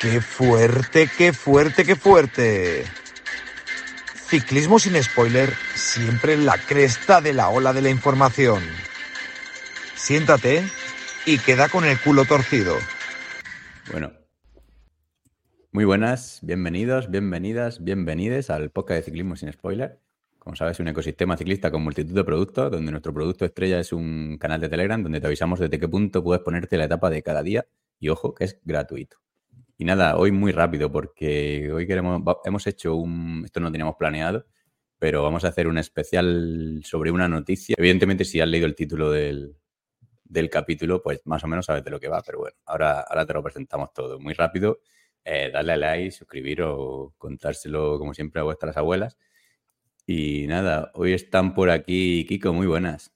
¡Qué fuerte, qué fuerte, qué fuerte! Ciclismo sin spoiler, siempre en la cresta de la ola de la información. Siéntate y queda con el culo torcido. Bueno. Muy buenas, bienvenidos, bienvenidas, bienvenides al podcast de Ciclismo sin spoiler. Como sabes, un ecosistema ciclista con multitud de productos, donde nuestro producto estrella es un canal de Telegram donde te avisamos desde qué punto puedes ponerte la etapa de cada día y ojo que es gratuito. Y nada, hoy muy rápido porque hoy queremos, hemos hecho un, esto no teníamos planeado, pero vamos a hacer un especial sobre una noticia. Evidentemente, si has leído el título del, capítulo, pues más o menos sabes de lo que va, pero bueno, ahora, ahora te lo presentamos todo muy rápido. Eh, darle a like, suscribir o contárselo como siempre a vuestras abuelas. Y nada, hoy están por aquí, Kiko, muy buenas.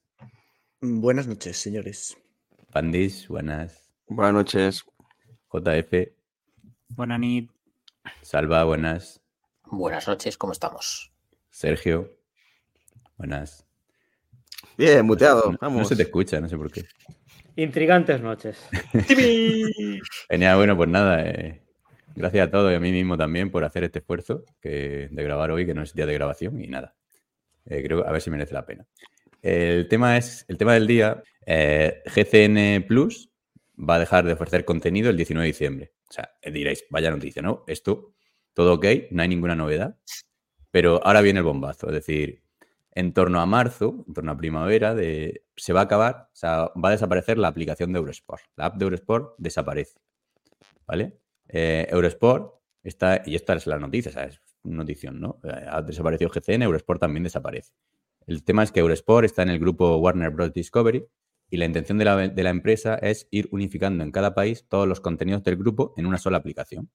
Buenas noches, señores. Pandis, buenas. Buenas noches. JF. Buenas noches. Salva, buenas. Buenas noches, ¿cómo estamos? Sergio, buenas. Bien, muteado, no, vamos. No se te escucha, no sé por qué. Intrigantes noches. Genial, bueno, pues nada, eh, gracias a todos y a mí mismo también por hacer este esfuerzo que, de grabar hoy, que no es día de grabación y nada. Eh, creo a ver si merece la pena. El tema es, el tema del día, eh, GCN Plus va a dejar de ofrecer contenido el 19 de diciembre. O sea, diréis, vaya noticia, ¿no? Esto, todo ok, no hay ninguna novedad. Pero ahora viene el bombazo, es decir, en torno a marzo, en torno a primavera, se va a acabar, o sea, va a desaparecer la aplicación de Eurosport. La app de Eurosport desaparece. ¿Vale? Eh, Eurosport está, y esta es la noticia, o sea, es notición, ¿no? Eh, ha desaparecido GCN, Eurosport también desaparece. El tema es que Eurosport está en el grupo Warner Bros. Discovery y la intención de la, empresa es ir unificando en cada país todos los contenidos del grupo en una sola aplicación.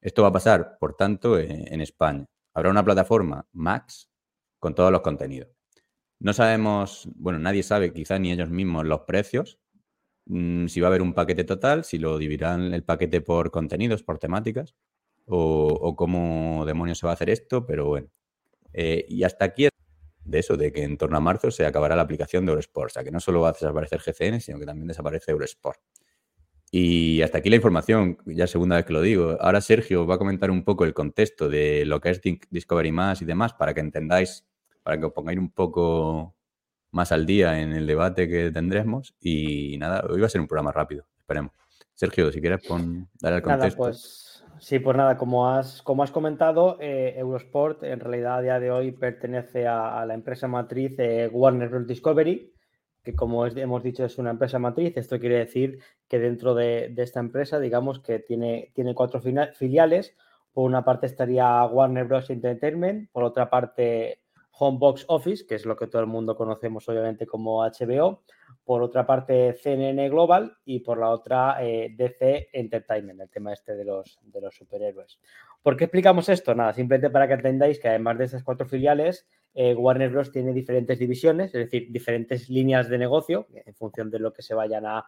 Esto va a pasar, por tanto, en, en España. Habrá una plataforma Max con todos los contenidos. No sabemos, bueno, nadie sabe, quizá ni ellos mismos, los precios, mmm, si va a haber un paquete total, si lo dividirán el paquete por contenidos, por temáticas, o, o cómo demonios se va a hacer esto, pero bueno. Eh, y hasta aquí de eso, de que en torno a marzo se acabará la aplicación de Eurosport. O sea, que no solo va a desaparecer GCN, sino que también desaparece Eurosport. Y hasta aquí la información, ya segunda vez que lo digo. Ahora Sergio va a comentar un poco el contexto de lo que es Discovery Más y demás, para que entendáis, para que os pongáis un poco más al día en el debate que tendremos. Y nada, hoy va a ser un programa rápido, esperemos. Sergio, si quieres pon, dar el contexto. Nada, pues Sí, pues nada, como has, como has comentado, eh, Eurosport en realidad a día de hoy pertenece a, la empresa matriz eh, Warner Bros. Discovery, que como hemos dicho es una empresa matriz. Esto quiere decir que dentro de, de esta empresa, digamos que tiene, tiene cuatro filiales. Por una parte estaría Warner Bros. Entertainment, por otra parte Homebox Office, que es lo que todo el mundo conocemos obviamente como HBO, por otra parte CNN Global y por la otra eh, DC Entertainment, el tema este de los, de los superhéroes. ¿Por qué explicamos esto? Nada, simplemente para que entendáis que además de esas cuatro filiales, eh, Warner Bros. tiene diferentes divisiones, es decir, diferentes líneas de negocio, en función de lo que se vayan a,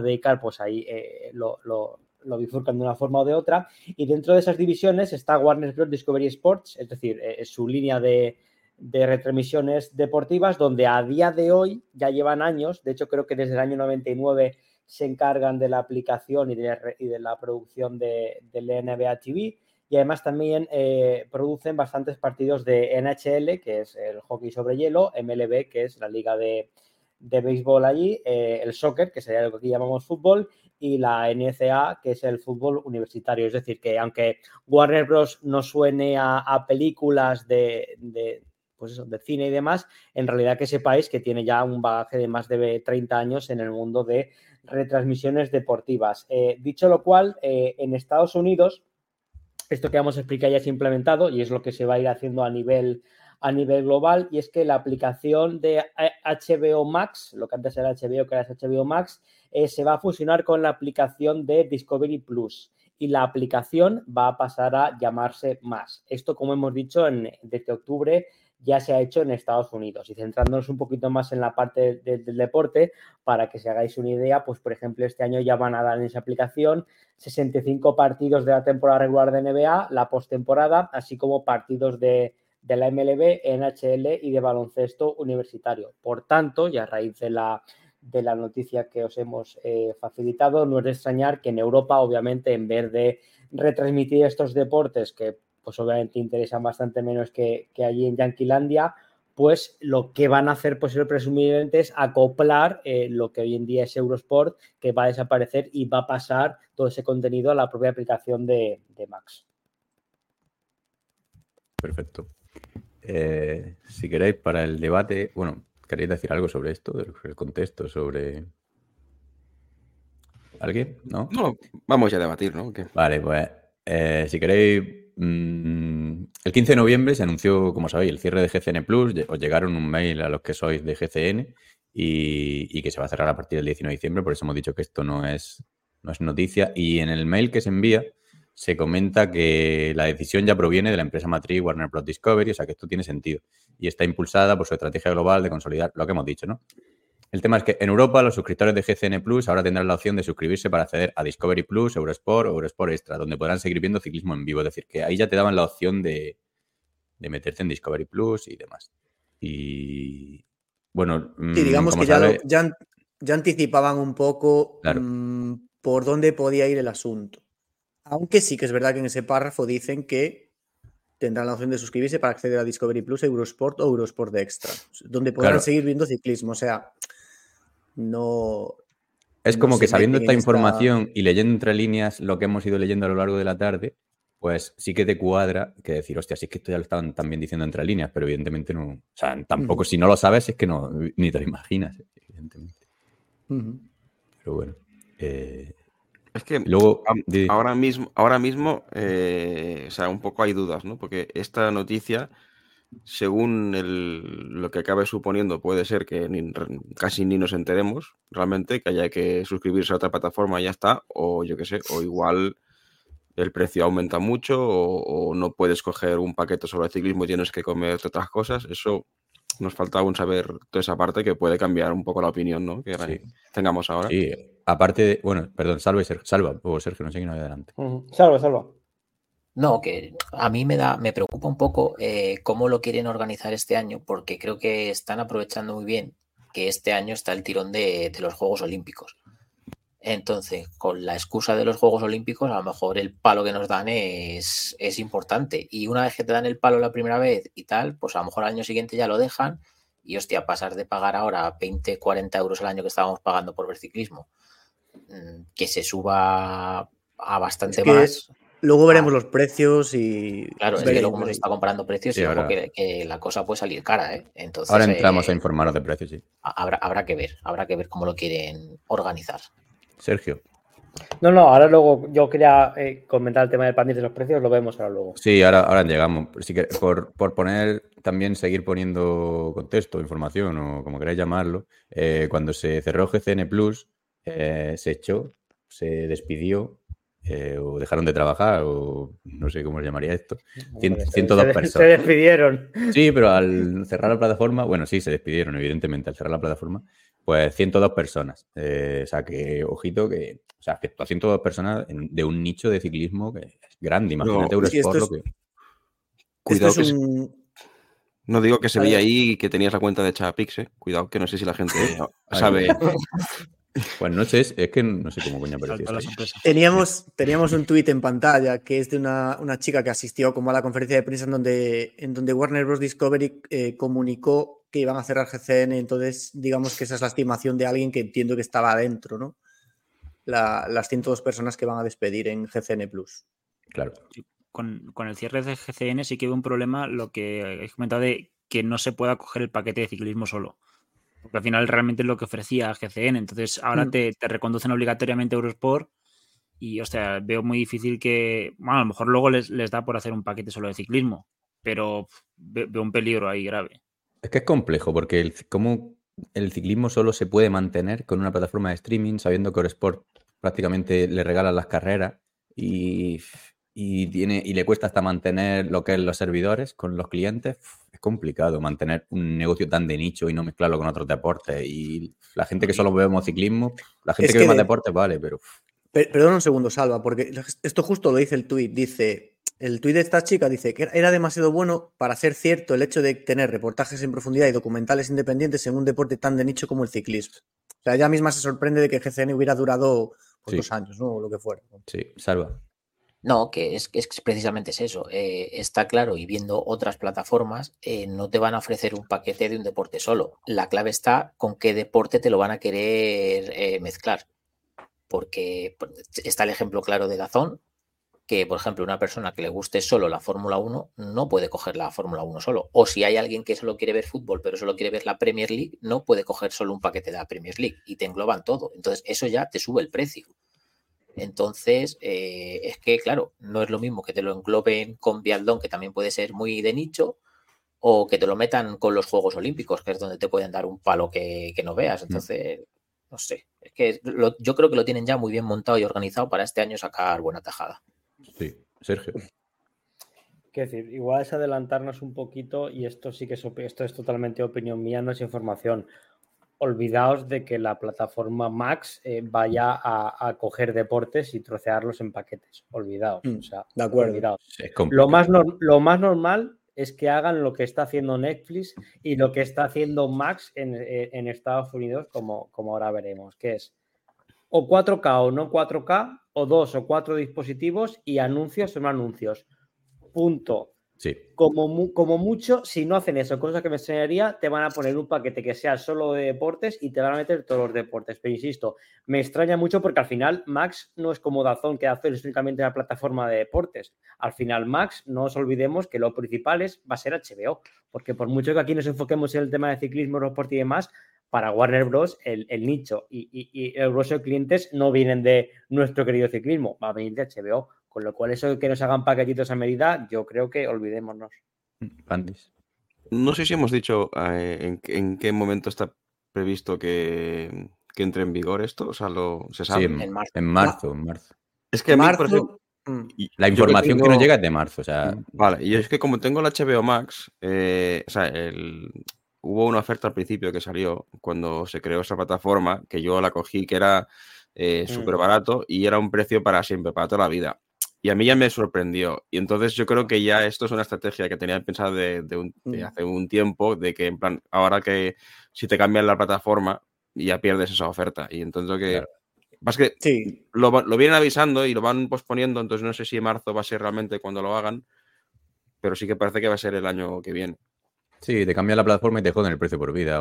dedicar, pues ahí eh, lo, lo lo bifurcan de una forma o de otra. Y dentro de esas divisiones está Warner Bros. Discovery Sports, es decir, su línea de, de retransmisiones deportivas, donde a día de hoy ya llevan años, de hecho creo que desde el año 99 se encargan de la aplicación y de, la producción de, del NBA TV y además también eh, producen bastantes partidos de NHL, que es el hockey sobre hielo, MLB, que es la liga de, de béisbol allí, eh, el soccer, que sería lo que aquí llamamos fútbol, y la NCA, que es el fútbol universitario. Es decir, que aunque Warner Bros. no suene a, películas de pues eso, de cine y demás, en realidad que sepáis que tiene ya un bagaje de más de 30 años en el mundo de retransmisiones deportivas. Eh, dicho lo cual, eh, en Estados Unidos, esto que vamos a explicar ya es implementado y es lo que se va a ir haciendo a nivel, a nivel global, y es que la aplicación de HBO Max, lo que antes era HBO, que ahora es HBO Max, eh, se va a fusionar con la aplicación de Discovery Plus y la aplicación va a pasar a llamarse Más. Esto, como hemos dicho, en, desde octubre ya se ha hecho en Estados Unidos. Y centrándonos un poquito más en la parte de, del deporte, para que se hagáis una idea, pues por ejemplo, este año ya van a dar en esa aplicación 65 partidos de la temporada regular de NBA, la postemporada, así como partidos de, de la MLB, NHL y de baloncesto universitario. Por tanto, y a raíz de la, de la noticia que os hemos eh, facilitado, no es de extrañar que en Europa, obviamente, en vez de retransmitir estos deportes que pues obviamente interesan bastante menos que, allí en Yanquilandia, pues lo que van a hacer pues presumiblemente es acoplar eh, lo que hoy en día es Eurosport, que va a desaparecer y va a pasar todo ese contenido a la propia aplicación de, Max. Perfecto. Eh, si queréis, para el debate, bueno, ¿queréis decir algo sobre esto, el contexto, sobre ¿Alguien? ¿No? No, vamos ya a debatir, ¿no? Vale, pues eh, si queréis, el 15 de noviembre se anunció, como sabéis, el cierre de GCN Plus. Os llegaron un mail a los que sois de GCN y, que se va a cerrar a partir del 19 de diciembre. Por eso hemos dicho que esto no es, no es noticia. Y en el mail que se envía se comenta que la decisión ya proviene de la empresa matriz Warner Bros. Discovery, o sea que esto tiene sentido. Y está impulsada por su estrategia global de consolidar lo que hemos dicho, ¿no? El tema es que en Europa los suscriptores de GCN Plus ahora tendrán la opción de suscribirse para acceder a Discovery Plus, Eurosport o Eurosport Extra, donde podrán seguir viendo ciclismo en vivo. Es decir, que ahí ya te daban la opción de, de meterse en Discovery Plus y demás. Y bueno, mm, sí, digamos que ya, ya, anticipaban un poco mm, por dónde podía ir el asunto. Aunque sí que es verdad que en ese párrafo dicen que tendrán la opción de suscribirse para acceder a Discovery Plus, Eurosport o Eurosport de Extra, donde podrán seguir viendo ciclismo. O sea, no. Es como que sabiendo esta información y leyendo entre líneas lo que hemos ido leyendo a lo largo de la tarde, pues sí que te cuadra que decir, hostia, sí es que esto ya lo estaban también diciendo entre líneas, pero evidentemente no. O sea, tampoco, si no lo sabes, es que no, ni te lo imaginas, evidentemente. Pero bueno. Eh, es que luego, ahora mismo, ahora mismo eh, o sea, un poco hay dudas, ¿no? Porque esta noticia según lo que acabe suponiendo, puede ser que casi ni nos enteremos realmente, que haya que suscribirse a otra plataforma y ya está, o yo qué sé, o igual el precio aumenta mucho, o, no puedes coger un paquete sobre el ciclismo y tienes que comer otras cosas. Eso nos falta aún saber toda esa parte que puede cambiar un poco la opinión ¿no? que tengamos ahora. Sí, aparte, bueno, perdón, salva, salva, o Sergio, no sé quién no adelante. Salva, salva. No, que a mí me da, me preocupa un poco eh, cómo lo quieren organizar este año, porque creo que están aprovechando muy bien que este año está el tirón de, los Juegos Olímpicos. Entonces, con la excusa de los Juegos Olímpicos, a lo mejor el palo que nos dan es, es, importante. Y una vez que te dan el palo la primera vez y tal, pues a lo mejor al año siguiente ya lo dejan. Y hostia, pasar de pagar ahora 20, 40 euros al año que estábamos pagando por ver ciclismo, mm, que se suba a bastante más. Luego veremos los precios y. Claro, es que luego se está comparando precios y ahora... que, la cosa puede salir cara, ¿eh? Entonces, ahora entramos a eh, informaros de precios, sí. Habrá, habrá que ver, habrá que ver cómo lo quieren organizar. Sergio. No, no, ahora luego yo quería eh, comentar el tema del panel de los precios, lo vemos ahora luego. Sí, ahora, ahora llegamos. por, por, poner, también seguir poniendo contexto, información o como queráis llamarlo, eh, cuando se cerró GCN Plus, se echó, se despidió eh, o dejaron de trabajar, o no sé cómo se llamaría esto. 102 personas. Se despidieron. Sí, pero al cerrar la plataforma, bueno, sí, se despidieron, evidentemente, al cerrar la plataforma, pues 102 personas. Eh, o sea, que, ojito, que, o sea, que a 102 personas de un nicho de ciclismo que es grande. Imagínate no, Eurosport lo que. Cuidado que No digo que se veía ahí que tenías la cuenta de Chapix, ¿eh? Cuidado, que no sé si la gente sabe. Buenas noches, es que no sé cómo coño apareció. Teníamos, teníamos un tuit en pantalla que es de una, chica que asistió como a la conferencia de prensa en donde, en donde Warner Bros. Discovery eh, comunicó que iban a cerrar GCN, entonces digamos que esa es la estimación de alguien que entiendo que estaba adentro, ¿no? las 102 personas que van a despedir en GCN Plus. Claro. Con, con, el cierre de GCN sí que hubo un problema, lo que he comentado de que no se pueda coger el paquete de ciclismo solo. Porque al final realmente es lo que ofrecía GCN. Entonces ahora mm. te, reconducen obligatoriamente a Eurosport. Y, o sea, veo muy difícil que. Bueno, a lo mejor luego les, da por hacer un paquete solo de ciclismo. Pero veo un peligro ahí grave. Es que es complejo, porque el, cómo el ciclismo solo se puede mantener con una plataforma de streaming, sabiendo que Eurosport prácticamente le regala las carreras y, y, tiene, y le cuesta hasta mantener lo que es los servidores con los clientes complicado mantener un negocio tan de nicho y no mezclarlo con otros deportes. Y la gente que solo vemos ciclismo, la gente que, ve más deportes, vale, pero... Perdón un segundo, Salva, porque esto justo lo dice el tuit. Dice, el tuit de esta chica dice que era demasiado bueno para ser cierto el hecho de tener reportajes en profundidad y documentales independientes en un deporte tan de nicho como el ciclismo. O sea, ella misma se sorprende de que GCN hubiera durado pues, dos años, ¿no? O lo que fuera. Sí, salva. No, que es, es precisamente es eso. Eh, está claro y viendo otras plataformas, eh, no te van a ofrecer un paquete de un deporte solo. La clave está con qué deporte te lo van a querer eh, mezclar. Porque está el ejemplo claro de Dazón, que por ejemplo una persona que le guste solo la Fórmula 1 no puede coger la Fórmula 1 solo. O si hay alguien que solo quiere ver fútbol pero solo quiere ver la Premier League, no puede coger solo un paquete de la Premier League y te engloban todo. Entonces eso ya te sube el precio. Entonces, eh, es que, claro, no es lo mismo que te lo engloben con Vialdón, que también puede ser muy de nicho, o que te lo metan con los Juegos Olímpicos, que es donde te pueden dar un palo que, no veas. Mm. Entonces, no sé, es que yo creo que lo tienen ya muy bien montado y organizado para este año sacar buena tajada. Sí, Sergio. Qué decir, igual es adelantarnos un poquito y esto sí que es, esto es totalmente opinión mía, no es información olvidaos de que la plataforma Max eh, vaya a, coger deportes y trocearlos en paquetes. Olvidaos. Mm, o sea, de acuerdo. lo, más lo más normal es que hagan lo que está haciendo Netflix y lo que está haciendo Max en, eh, Estados Unidos, como, como ahora veremos, que es o 4K o no 4K, o dos o cuatro dispositivos y anuncios o no anuncios. Punto. Como, como mucho, si no hacen eso, cosa que me enseñaría, te van a poner un paquete que sea solo de deportes y te van a meter todos los deportes. Pero insisto, me extraña mucho porque al final Max no es como Dazón, que hace únicamente la plataforma de deportes. Al final Max, no os olvidemos que lo principal es, va a ser HBO, porque por mucho que aquí nos enfoquemos en el tema de ciclismo, deporte y demás, para Warner Bros. el, nicho y, y el grueso de clientes no vienen de nuestro querido ciclismo, va a venir de HBO con lo cual, eso de que nos hagan paquetitos a medida, yo creo que olvidémonos. No sé si hemos dicho eh, en, qué momento está previsto que, entre en vigor esto. O sea, lo, se sabe. Sí, en, marzo. En marzo, Es que a mí, por mm. la información que, nos llega es de marzo. O sea... Mm, vale, y es que como tengo el HBO Max, eh, o sea, hubo una oferta al principio que salió cuando se creó esa plataforma, que yo la cogí, que era eh, mm. súper barato y era un precio para siempre, para toda la vida. Y a mí ya me sorprendió. Y entonces yo creo que ya esto es una estrategia que tenía pensado de, mm. hace un tiempo, de que en plan, ahora que si te cambian la plataforma, ya pierdes esa oferta. Y entonces que... que sí. lo, lo, vienen avisando y lo van posponiendo, entonces no sé si en marzo va a ser realmente cuando lo hagan, pero sí que parece que va a ser el año que viene. Sí, te cambian la plataforma y te joden el precio por vida.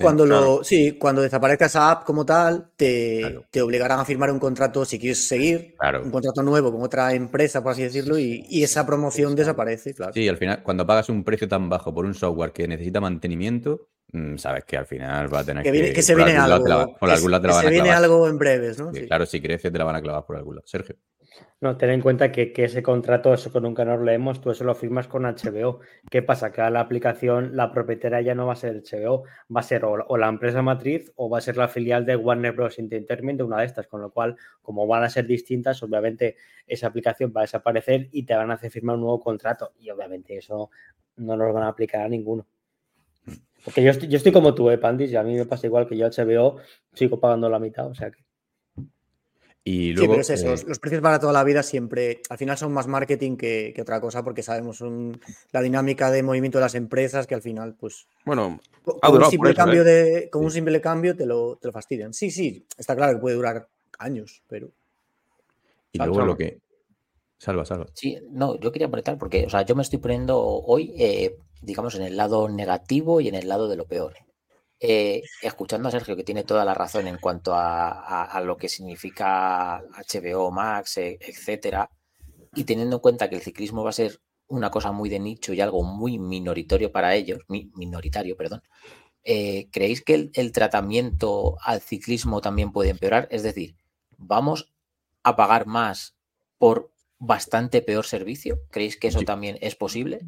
cuando, lo, sí, cuando desaparezca esa app como tal, te, te, obligarán a firmar un contrato si quieres seguir, un contrato nuevo con otra empresa, por así decirlo, y, esa promoción desaparece, claro. Sí, al final, cuando pagas un precio tan bajo por un software que necesita mantenimiento, mm, sabes que al final va a tener que. que, se viene algo. por algún lado te la se viene algo en breves, ¿no? Claro, si crece te la van a clavar por algún lado. Sergio. No, ten en cuenta que, ese contrato, eso que nunca nos leemos, tú eso lo firmas con HBO. ¿Qué pasa? Que a la aplicación, la propietaria ya no va a ser HBO, va a ser o, la empresa matriz o va a ser la filial de Warner Bros. Entertainment, una de estas, con lo cual, como van a ser distintas, obviamente esa aplicación va a desaparecer y te van a hacer firmar un nuevo contrato. Y obviamente eso no nos van a aplicar a ninguno. Porque yo estoy, yo estoy como tú, ¿eh, Pandis? Y a mí me pasa igual que yo HBO sigo pagando la mitad, o sea que. Y luego, sí, pero es eso, los precios para toda la vida siempre, al final son más marketing que, otra cosa, porque sabemos la dinámica de movimiento de las empresas que al final, pues. Bueno, con, un simple, cambio ¿eh? de, con un simple cambio te lo, te lo fastidian. Sí, sí, está claro que puede durar años, pero. Y luego lo que. Salva, salva. Sí, no, yo quería apretar porque, o sea, yo me estoy poniendo hoy, eh, digamos, en el lado negativo y en el lado de lo peor. Eh, escuchando a Sergio, que tiene toda la razón en cuanto a, lo que significa HBO Max, e, etcétera, y teniendo en cuenta que el ciclismo va a ser una cosa muy de nicho y algo muy minoritario para ellos, minoritario, perdón, eh, ¿creéis que el, tratamiento al ciclismo también puede empeorar? Es decir, ¿vamos a pagar más por bastante peor servicio? ¿Creéis que eso también es posible?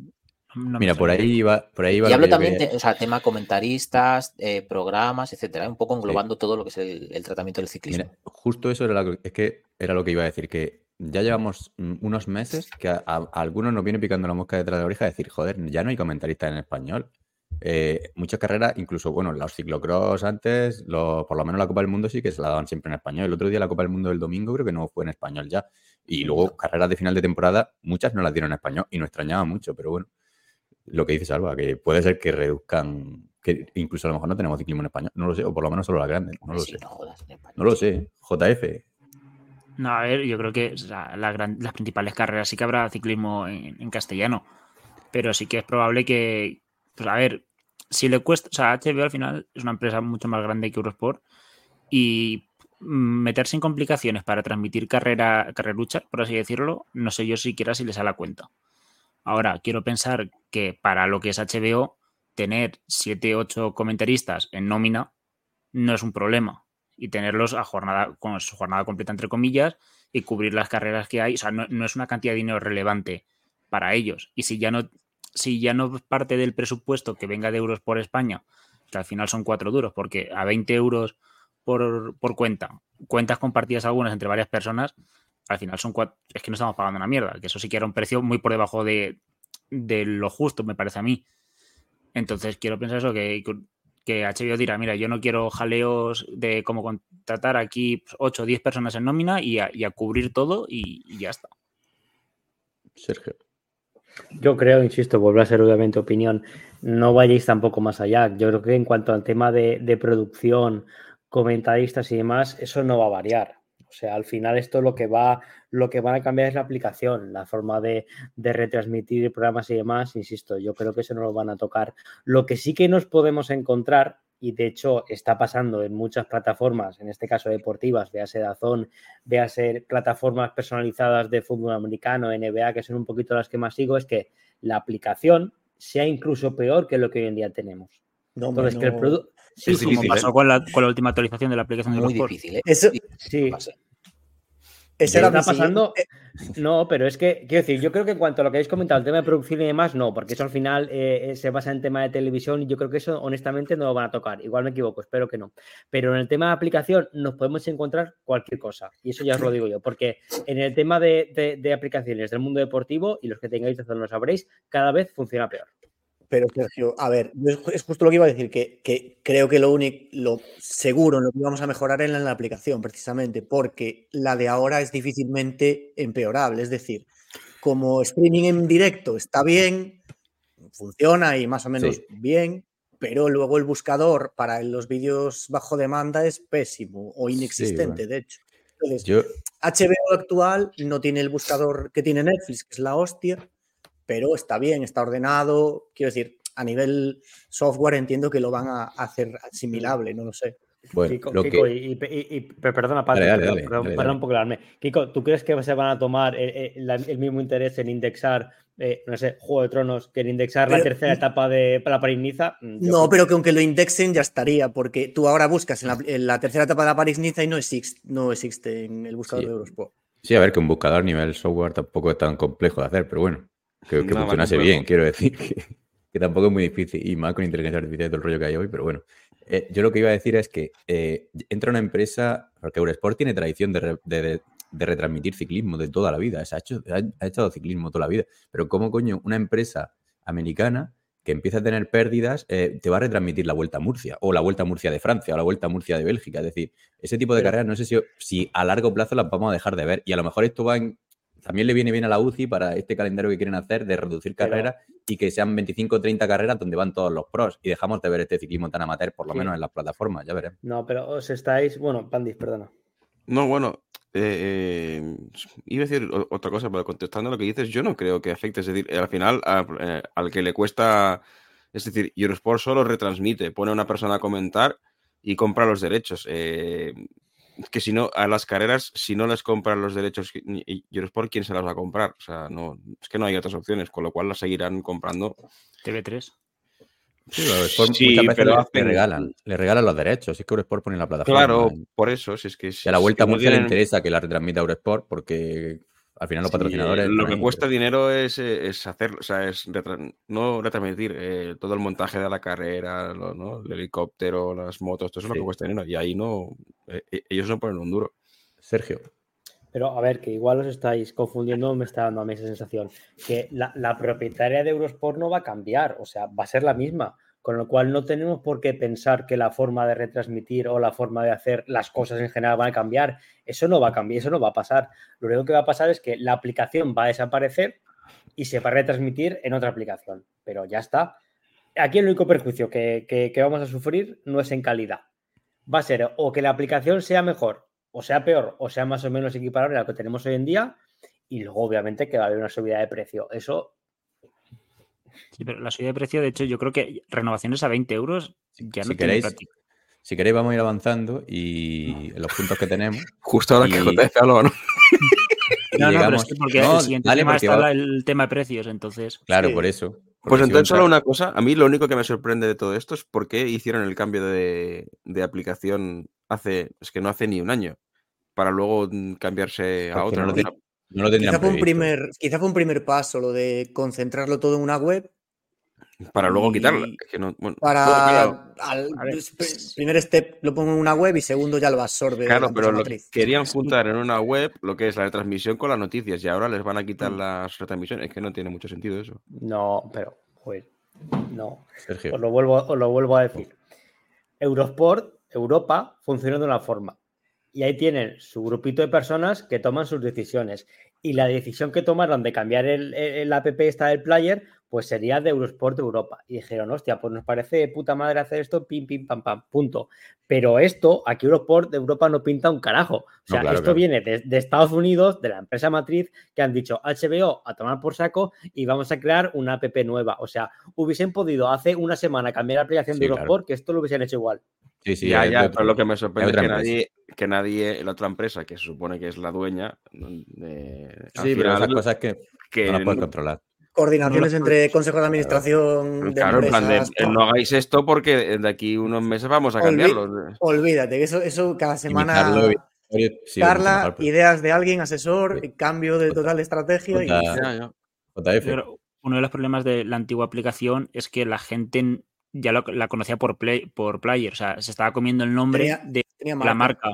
Mira, por ahí iba. Por ahí y hablo también, de, o sea, tema comentaristas, eh, programas, etcétera, un poco englobando todo lo que es el, tratamiento del ciclismo. justo eso era lo, es que era lo que iba a decir, que ya llevamos unos meses que a, algunos nos viene picando la mosca detrás de la oreja decir, joder, ya no hay comentaristas en español. Eh, muchas carreras, incluso, bueno, los ciclocross antes, por lo menos la Copa del Mundo sí que se la daban siempre en español. El otro día la Copa del Mundo del domingo creo que no fue en español ya. Y luego carreras de final de temporada, muchas no las dieron en español y nos extrañaba mucho, pero bueno lo que dice Salva, que puede ser que reduzcan, que incluso a lo mejor no tenemos ciclismo en español, no lo sé, o por lo menos solo la grande, no lo sé. No, lo sé, JF. No, a ver, yo creo que las principales carreras sí que habrá ciclismo en, castellano, pero sí que es probable que, pues a ver, si le cuesta, o sea, HBO al final es una empresa mucho más grande que Eurosport y meterse en complicaciones para transmitir carrera, carrerucha, por así decirlo, no sé yo siquiera si les da la cuenta. Ahora, quiero pensar que para lo que es HBO, tener 7, 8 comentaristas en nómina no es un problema. Y tenerlos a jornada, con su jornada completa, entre comillas, y cubrir las carreras que hay. O sea, no, es una cantidad de dinero relevante para ellos. Y si ya no, si ya no parte del presupuesto que venga de euros por España, que al final son cuatro duros, porque a 20 euros por, por cuenta, cuentas compartidas algunas entre varias personas, al final son cuatro, es que no estamos pagando una mierda, que eso sí que era un precio muy por debajo de, de lo justo, me parece a mí. Entonces quiero pensar eso, que, que HBO dirá, mira, yo no quiero jaleos de cómo contratar aquí 8 o 10 personas en nómina y a, cubrir todo y, ya está. Sergio. Yo creo, insisto, vuelvo a ser obviamente opinión, no vayáis tampoco más allá. Yo creo que en cuanto al tema de, de producción, comentaristas y demás, eso no va a variar. O sea, al final esto lo que va, lo que van a cambiar es la aplicación, la forma de, retransmitir programas y demás. Insisto, yo creo que eso no lo van a tocar. Lo que sí que nos podemos encontrar, y de hecho está pasando en muchas plataformas, en este caso deportivas, véase Dazón, véase plataformas personalizadas de fútbol americano, NBA, que son un poquito las que más sigo, es que la aplicación sea incluso peor que lo que hoy en día tenemos. No, Entonces, que el producto Sí, como pasó ¿eh? con, la, última actualización de la aplicación Muy difícil, ¿eh? Eso, sí. Eso era está pasando. No, pero es que, quiero decir, yo creo que en cuanto a lo que habéis comentado, el tema de producción y demás, no, porque eso al final eh, se basa en tema de televisión y yo creo que eso honestamente no lo van a tocar. Igual me equivoco, espero que no. Pero en el tema de aplicación nos podemos encontrar cualquier cosa y eso ya os lo digo yo, porque en el tema de, de aplicaciones del mundo deportivo y los que tengáis razón lo sabréis, cada vez funciona peor. Pero Sergio, a ver, es justo lo que iba a decir, que, creo que lo único, lo seguro, lo que vamos a mejorar es en la aplicación, precisamente, porque la de ahora es difícilmente empeorable. Es decir, como streaming en directo está bien, funciona y más o menos bien, pero luego el buscador para los vídeos bajo demanda es pésimo o inexistente, de hecho. Entonces, HBO actual no tiene el buscador que tiene Netflix, que es la hostia pero está bien, está ordenado. Quiero decir, a nivel software entiendo que lo van a hacer asimilable, no lo sé. Bueno, Kiko, y, perdona, perdón, por quedarme. Kiko, ¿tú crees que se van a tomar eh, eh, el, mismo interés en indexar, eh, no sé, Juego de Tronos, que en indexar la tercera etapa de la París-Niza? Mm, no, pero que aunque lo indexen ya estaría, porque tú ahora buscas en la, tercera etapa de la París-Niza y no existe, no existe en el buscador de Eurosport. Sí, a ver, que un buscador a nivel software tampoco es tan complejo de hacer, pero bueno. Que, que funcionase bien, quiero decir. Que, tampoco es muy difícil. Y más con inteligencia artificial y todo el rollo que hay hoy, pero bueno. Eh, yo lo que iba a decir es que eh, entra una empresa, porque Eurosport tiene tradición de, retransmitir ciclismo de toda la vida. ha, hecho, ha, echado ciclismo toda la vida. Pero ¿cómo coño una empresa americana que empieza a tener pérdidas, eh, te va a retransmitir la Vuelta a Murcia, o la Vuelta a Murcia de Francia, o la Vuelta a Murcia de Bélgica. Es decir, ese tipo de carreras no sé si, si, a largo plazo las vamos a dejar de ver. Y a lo mejor esto va en, también le viene bien a la UCI para este calendario que quieren hacer de reducir carreras y que sean 25 o 30 carreras donde van todos los pros y dejamos de ver este ciclismo tan amateur, por lo menos en las plataformas, ya veremos. No, pero os estáis, bueno, Pandis, perdona. No, bueno, eh, eh, iba a decir otra cosa, pero contestando a lo que dices, yo no creo que afecte, es decir, al final eh, al que le cuesta, es decir, Eurosport solo retransmite, pone a una persona a comentar y compra los derechos. Que si no, a las carreras, si no les compran los derechos Eurosport, ¿quién se las va a comprar? O sea, no, es que no hay otras opciones, con lo cual las seguirán comprando. TV3. Sí, muchas veces le, regalan, le regalan los derechos. Es que Eurosport pone la plataforma. Claro, por eso, si es que. a la vuelta mucho le interesa que la retransmita Eurosport porque al final los patrocinadores. Lo que cuesta dinero es, es hacer, o sea, es no retransmitir eh, todo el montaje de la carrera, ¿no? el helicóptero, las motos, todo eso es lo que cuesta dinero. Y ahí no, eh, eh, ellos no ponen un duro. Sergio. Pero a ver, que igual os estáis confundiendo, me está dando a mí esa sensación. Que la, la propietaria de Eurosport no va a cambiar, o sea, va a ser la misma. Con lo cual no tenemos por qué pensar que la forma de retransmitir o la forma de hacer las cosas en general van a cambiar. Eso no va a cambiar, eso no va a pasar. Lo único que va a pasar es que la aplicación va a desaparecer y se va a retransmitir en otra aplicación. Pero ya está. Aquí el único perjuicio que, vamos a sufrir no es en calidad. Va a ser o que la aplicación sea mejor o sea peor o sea más o menos equiparable a lo que tenemos hoy en día y luego obviamente que va a haber una subida de precio. Eso... Sí, pero la subida de precio, de hecho, yo creo que renovaciones a 20 euros ya no si queréis, Si queréis vamos a ir avanzando y los puntos que tenemos. Justo ahora que JF habló, ¿no? No, no, pero es que porque el siguiente tema está el tema de precios, entonces. Claro, por eso. Pues entonces solo una cosa, a mí lo único que me sorprende de todo esto es por qué hicieron el cambio de, aplicación hace, es que no hace ni un año, para luego mm, cambiarse a otra. No, lo quizá, fue un primer, quizá fue un primer paso lo de concentrarlo todo en una web para luego quitarla. para primer step lo pongo en una web y segundo ya lo absorbe. Claro, pero lo querían juntar en una web lo que es la retransmisión con las noticias y ahora les van a quitar mm. las retransmisiones. Es que no tiene mucho sentido eso. No, pero, pues, no. Os lo, vuelvo, os lo vuelvo a decir. Eurosport, Europa, funciona de una forma. Y ahí tienen su grupito de personas que toman sus decisiones. Y la decisión que tomaron de cambiar el, el app esta del player pues sería de Eurosport de Europa. Y dijeron, hostia, pues nos parece puta madre hacer esto, pim, pim, pam, pam, punto. Pero esto, aquí Eurosport de Europa no pinta un carajo. O sea, esto viene de, Estados Unidos, de la empresa matriz, que han dicho HBO a tomar por saco y vamos a crear una app nueva. O sea, hubiesen podido hace una semana cambiar la aplicación de Eurosport, que esto lo hubiesen hecho igual. Sí, sí, ya, ya, pero lo que me sorprende es que nadie, que nadie, la otra empresa, que se supone que es la dueña, de, sí, pero esas cosas que, que no controlar coordinaciones entre consejos de administración. Claro, en plan de, no hagáis esto porque de aquí unos meses vamos a cambiarlo. Olvídate, que eso, eso cada semana. Carla, ideas de alguien, asesor, cambio de total estrategia. uno de los problemas de la antigua aplicación es que la gente ya la conocía por, play, por player, o sea, se estaba comiendo el nombre de la marca.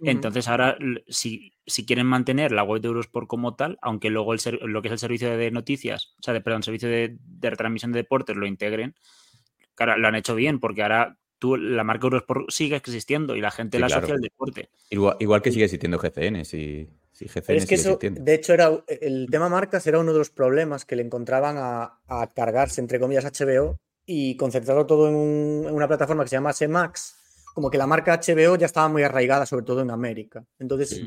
Entonces ahora, si, si, quieren mantener la web de Eurosport como tal, aunque luego el lo que es el servicio de noticias, o sea, de, perdón, servicio de, retransmisión de deportes lo integren, claro, lo han hecho bien, porque ahora tú, la marca Eurosport sigue existiendo y la gente la asocia al deporte. Igual, que sigue existiendo GCN, si, GCN es que eso, de hecho, era el tema marcas era uno de los problemas que le encontraban a, cargarse, entre comillas, HBO y concentrarlo todo en, en una plataforma que se llama Max como que la marca HBO ya estaba muy arraigada, sobre todo en América. Entonces,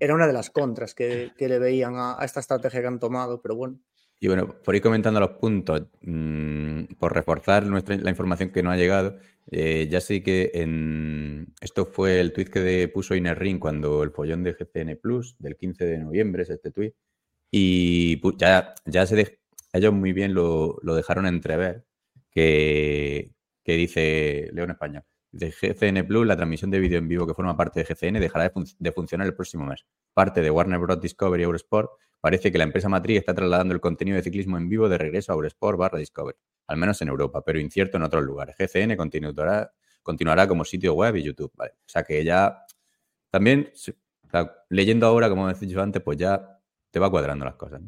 era una de las contras que, le veían a, esta estrategia que han tomado, pero bueno. Y bueno, por ir comentando los puntos, mm, por reforzar nuestra, la información que nos ha llegado, eh, ya sé que en, esto fue el tweet que puso Iner Ring cuando el follón de GCN Plus del 15 de noviembre, es este tweet, y ya, ya se ellos muy bien lo, dejaron entrever, que, que dice León España de GCN Plus, la transmisión de vídeo en vivo que forma parte de GCN dejará de, funcionar el próximo mes. Parte de Warner Bros. Discovery Eurosport, parece que la empresa matriz está trasladando el contenido de ciclismo en vivo de regreso a Eurosport barra Discovery, al menos en Europa, pero incierto en otros lugares. GCN continuará, continuará como sitio web y YouTube. O sea que ya también, leyendo ahora, como he dicho antes, pues ya te va cuadrando las cosas.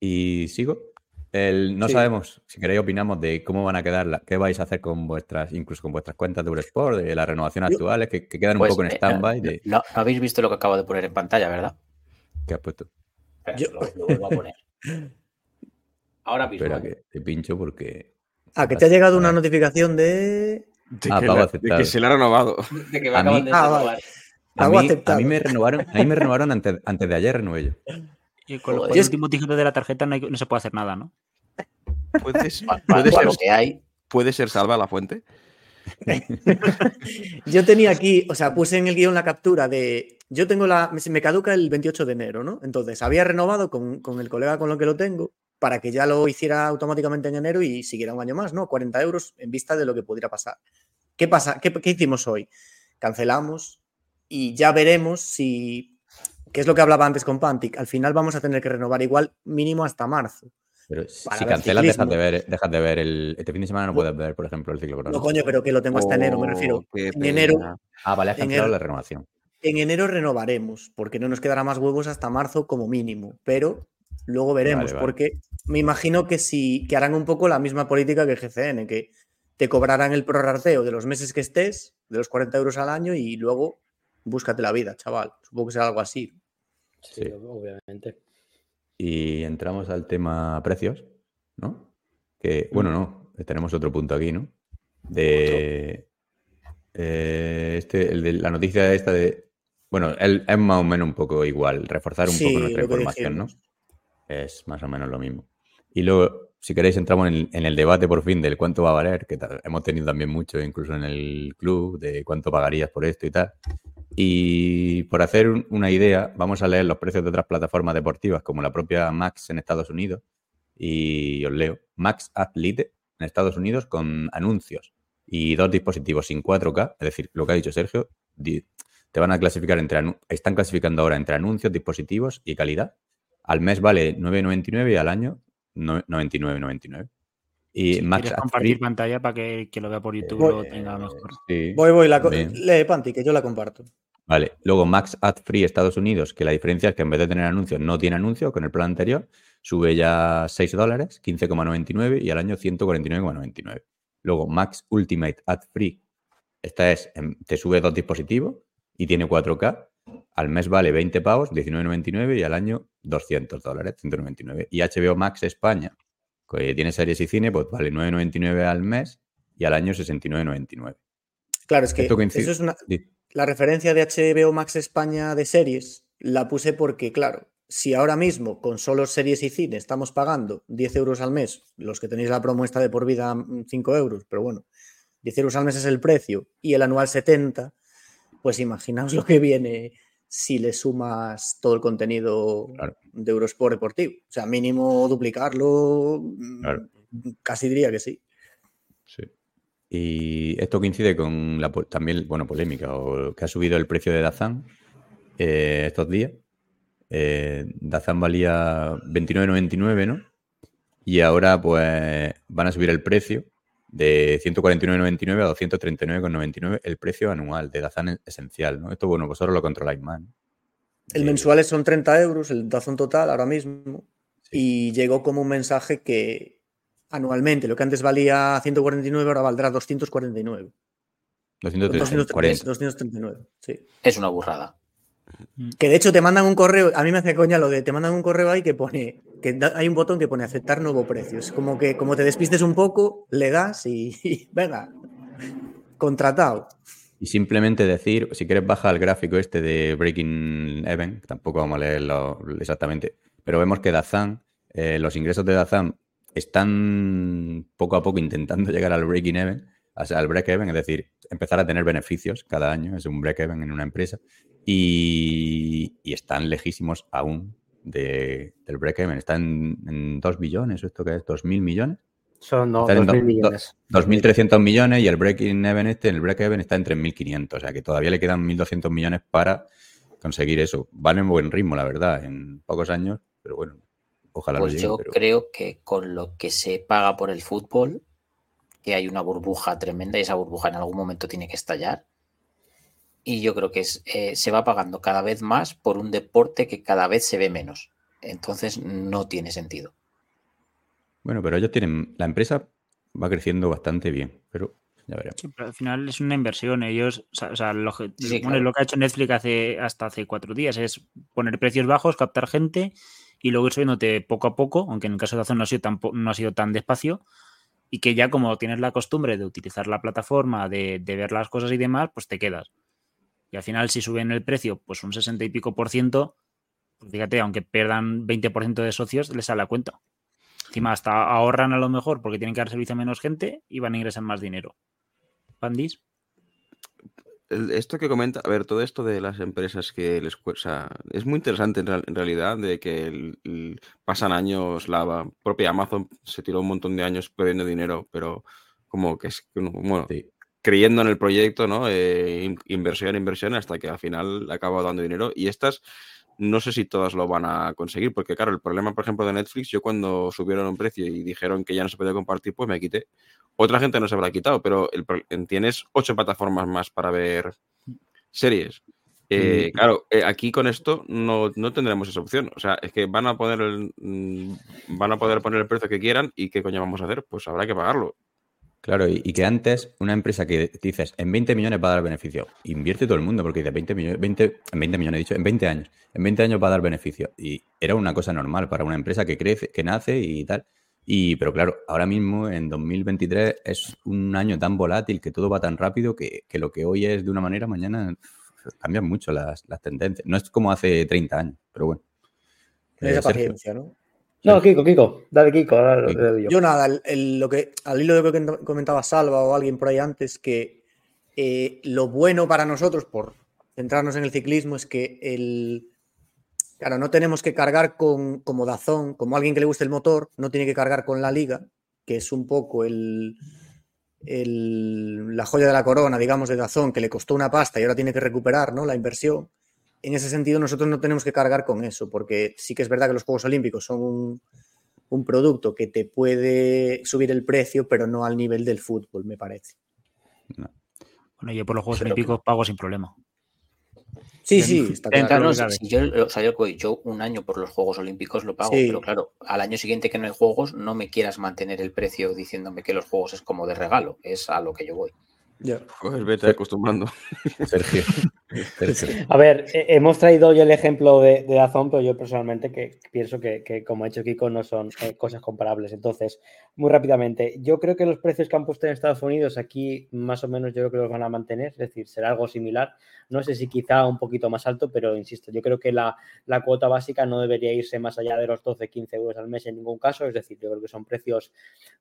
Y sigo no sabemos, si queréis opinamos de cómo van a quedar, qué vais a hacer con vuestras, incluso con vuestras cuentas de Eurosport, de la renovación actuales, que, quedan un pues, poco en eh, stand-by. No, habéis visto lo que acabo de poner en pantalla, ¿verdad? ¿Qué has puesto? Yo... Lo, vuelvo a poner. Ahora mismo. Espera, que te pincho porque... Ah, que te ha llegado una notificación de... Ah, de, que, se le ha renovado. De que me acaban de ah, A mí, a mí, me renovaron, a mí me renovaron antes, antes de ayer, renové yo. Y con los últimos dígitos de la tarjeta no, no, se puede hacer nada, ¿no? Puede, ser, que hay. puede ser salva la fuente. yo tenía aquí, o sea, puse en el guion la captura de. Yo tengo la. Me caduca el 28 de enero, ¿no? Entonces, había renovado con, con, el colega con lo que lo tengo para que ya lo hiciera automáticamente en enero y siguiera un año más, ¿no? 40 euros en vista de lo que pudiera pasar. ¿Qué pasa? ¿Qué, qué hicimos hoy? Cancelamos y ya veremos si que es lo que hablaba antes con Pantic, al final vamos a tener que renovar igual mínimo hasta marzo. Pero si cancelas, dejas de, ver, dejas de ver el. Este fin de semana no puedes ver, por ejemplo, el ciclo No, coño, pero que lo tengo hasta enero, me refiero. Oh, en enero. Ah, vale, has cancelado la renovación. En enero renovaremos, porque no nos quedará más huevos hasta marzo como mínimo. Pero luego veremos, porque me imagino que sí, que harán un poco la misma política que GCN, que te cobrarán el prorrateo de los meses que estés, de los 40 euros al año, y luego búscate la vida, chaval. Supongo que será algo así. Sí, obviamente. Y entramos al tema precios, ¿no? Que, bueno, no, tenemos otro punto aquí, ¿no? De. Eh, este, el de la noticia esta de. Bueno, es más o menos un poco igual, reforzar un poco nuestra información, ¿no? Es más o menos lo mismo. Y luego, si queréis, entramos en, el debate por fin del cuánto va a valer, que hemos tenido también mucho, incluso en el club, de cuánto pagarías por esto y tal. Y por hacer una idea, vamos a leer los precios de otras plataformas deportivas, como la propia Max en Estados Unidos. Y os leo. Max Athlete en Estados Unidos con anuncios y dos dispositivos sin 4K, es decir, lo que ha dicho Sergio, te van a clasificar entre, están clasificando ahora entre anuncios, dispositivos y calidad. Al mes vale 9,99 y al año 99,99. Y Max compartir pantalla para que, que, lo vea por YouTube lo tenga mejor. voy, voy, la lee Panti, que yo la comparto. Vale, luego Max Ad Free Estados Unidos, que la diferencia es que en vez de tener anuncios no tiene anuncio con el plan anterior, sube ya 6 dólares, 15,99 y al año 149,99. Luego Max Ultimate Ad Free, esta es, te sube dos dispositivos y tiene 4K. Al mes vale 20 pavos, 19,99 y al año 200 dólares, 199. Y HBO Max España, que tiene series y cine, pues vale 9,99 al mes y al año 69,99. Claro, es que eso es una... La referencia de HBO Max España de series la puse porque, claro, si ahora mismo con solo series y cine estamos pagando 10 euros al mes, los que tenéis la promuesta de por vida 5 mm, euros, pero bueno, 10 euros al mes es el precio y el anual 70, pues imaginaos lo que viene si le sumas todo el contenido de Eurosport deportivo. O sea, mínimo duplicarlo, mm, casi diría que sí. Sí. Y esto coincide con la también, bueno, polémica, o que ha subido el precio de Dazan eh, estos días. Eh, Dazan valía 29,99, ¿no? Y ahora, pues, van a subir el precio de 149,99 a 239,99 el precio anual de Dazan esencial, ¿no? Esto, bueno, vosotros lo controláis más. El eh, mensual son 30 euros, el Dazan total ahora mismo. Y llegó como un mensaje que, anualmente. Lo que antes valía 149, ahora valdrá 249. 239, sí. Es una burrada. Mm. Que de hecho te mandan un correo, a mí me hace coña lo de te mandan un correo ahí que pone, que hay un botón que pone aceptar nuevo precio. Es como que como te despistes un poco, le das y, venga, contratado. Y simplemente decir, si quieres baja el gráfico este de Breaking Even, tampoco vamos a leerlo exactamente, pero vemos que Dazan, eh, los ingresos de Dazan están poco a poco intentando llegar al breaking even, al break even, es decir, empezar a tener beneficios cada año, es un break even en una empresa, y, están lejísimos aún de, del break even. Están en 2 billones, ¿esto qué es? ¿2 mil millones? Son 2.000 millones. 2.300 millones y el breaking even este, el break even está en 3.500, o sea que todavía le quedan 1.200 millones para conseguir eso. Van en buen ritmo, la verdad, en pocos años, pero bueno, Ojalá pues yo creo que con lo que se paga por el fútbol, que hay una burbuja tremenda y esa burbuja en algún momento tiene que estallar. Y yo creo que eh, se va pagando cada vez más por un deporte que cada vez se ve menos. Entonces no tiene sentido. Bueno, pero ellos tienen, la empresa va creciendo bastante bien, pero ya veremos. al final es una inversión. Ellos, o sea, lo, que ha hecho Netflix hace, hasta hace cuatro días es poner precios bajos, captar gente y luego ir subiéndote poco a poco, aunque en el caso de Azon no ha sido tan, no ha sido tan despacio, y que ya como tienes la costumbre de utilizar la plataforma, de, ver las cosas y demás, pues te quedas. Y al final, si suben el precio, pues un 60 y pico por ciento, pues fíjate, aunque pierdan 20% de socios, les sale la cuenta. Encima, hasta ahorran a lo mejor porque tienen que dar servicio a menos gente y van a ingresar más dinero. ¿Pandis? Esto que comenta, a ver, todo esto de las empresas que les cuesta, es muy interesante en, realidad, de que pasan años, la propia Amazon se tiró un montón de años perdiendo dinero, pero como que es, bueno, creyendo en el proyecto, ¿no? Eh, inversión, inversión, hasta que al final acaba dando dinero. Y estas, no sé si todas lo van a conseguir, porque claro, el problema, por ejemplo, de Netflix, yo cuando subieron un precio y dijeron que ya no se podía compartir, pues me quité. Otra gente no se habrá quitado, pero tienes ocho plataformas más para ver series. Eh, claro, eh, aquí con esto no, tendremos esa opción. O sea, es que van a poner el, mm, van a poder poner el precio que quieran y qué coño vamos a hacer, pues habrá que pagarlo. Claro, y, que antes una empresa que dices en 20 millones va a dar beneficio, invierte todo el mundo porque dice 20 millones, 20, en 20 millones he dicho, en 20 años, en 20 años va a dar beneficio. Y era una cosa normal para una empresa que crece, que nace y tal. Y, pero claro, ahora mismo en 2023 es un año tan volátil que todo va tan rápido que, lo que hoy es de una manera, mañana cambian mucho las, tendencias. No es como hace 30 años, pero bueno. Esa eh, paciencia, ¿no? No, Kiko, Kiko, dale Kiko. yo. nada, lo que, al hilo de lo que comentaba Salva o alguien por ahí antes, que eh, lo bueno para nosotros, por centrarnos en el ciclismo, es que el, claro, no tenemos que cargar con, como Dazón, como alguien que le guste el motor, no tiene que cargar con la liga, que es un poco el, el, la joya de la corona, digamos, de Dazón, que le costó una pasta y ahora tiene que recuperar ¿no? la inversión en ese sentido nosotros no tenemos que cargar con eso, porque sí que es verdad que los Juegos Olímpicos son un, producto que te puede subir el precio, pero no al nivel del fútbol, me parece. Bueno, yo por los Juegos Olímpicos pago sin problema. Sí, sí, está claro. yo, o sea, yo, un año por los Juegos Olímpicos lo pago, pero claro, al año siguiente que no hay Juegos, no me quieras mantener el precio diciéndome que los Juegos es como de regalo, es a lo que yo voy. Pues vete acostumbrando. Sergio. A ver, hemos traído hoy el ejemplo de, de Azón, pero yo personalmente que pienso que, como ha hecho Kiko, no son eh, cosas comparables. Entonces, muy rápidamente, yo creo que los precios que han puesto en Estados Unidos aquí, más o menos, yo creo que los van a mantener, es decir, será algo similar. No sé si quizá un poquito más alto, pero insisto, yo creo que la, la cuota básica no debería irse más allá de los 12, 15 euros al mes en ningún caso. Es decir, yo creo que son precios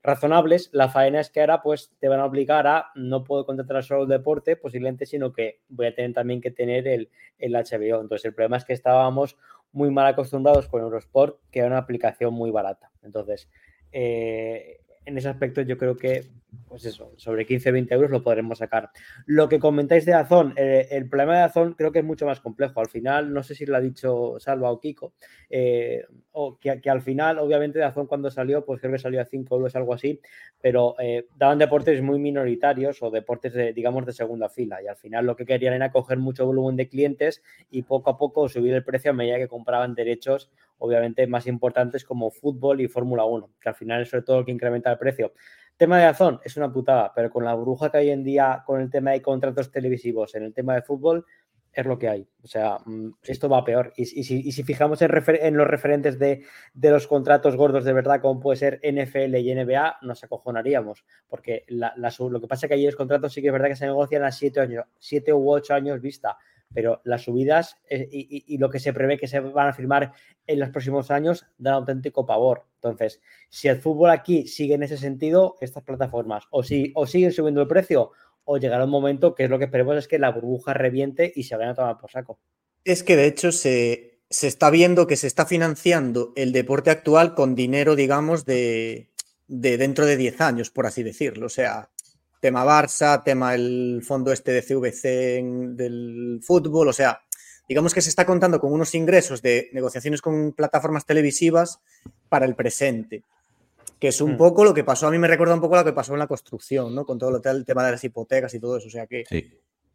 razonables. La faena es que ahora, pues, te van a obligar a no puedo contratar solo el deporte, posiblemente, sino que voy a tener también que tener el, el HBO. Entonces, el problema es que estábamos muy mal acostumbrados con Eurosport, que era una aplicación muy barata. Entonces, eh, en ese aspecto yo creo que pues eso, sobre 15-20 euros lo podremos sacar. Lo que comentáis de Azón, eh, el problema de Azón creo que es mucho más complejo. Al final, no sé si lo ha dicho Salva o Kiko, eh, o que, al final, obviamente, de Azón cuando salió, pues creo que salió a 5 euros, algo así, pero eh, daban deportes muy minoritarios o deportes, de, digamos, de segunda fila. Y al final lo que querían era coger mucho volumen de clientes y poco a poco subir el precio a medida que compraban derechos, obviamente, más importantes como fútbol y Fórmula 1, que al final es sobre todo lo que incrementa el precio. Tema de Azón es una putada, pero con la burbuja que hay en día con el tema de contratos televisivos en el tema de fútbol, es lo que hay. O sea, mm, esto va peor. Y, si, fijamos en, los referentes de, los contratos gordos de verdad, como puede ser NFL y NBA, nos acojonaríamos. Porque lo que pasa es que allí los contratos sí que es verdad que se negocian a 7 años, siete u 8 años vista pero las subidas eh, y, lo que se prevé que se van a firmar en los próximos años da auténtico pavor. Entonces, si el fútbol aquí sigue en ese sentido, estas plataformas o, si, o siguen subiendo el precio o llegará un momento que es lo que esperemos es que la burbuja reviente y se vayan a tomar por saco. Es que de hecho se, se está viendo que se está financiando el deporte actual con dinero, digamos, de, de dentro de 10 años, por así decirlo. O sea, tema Barça, tema el fondo este de CVC del fútbol, o sea, digamos que se está contando con unos ingresos de negociaciones con plataformas televisivas para el presente, que es un hmm. poco lo que pasó, a mí me recuerda un poco lo que pasó en la construcción, ¿no? Con todo el tema de las hipotecas y todo eso, o sea que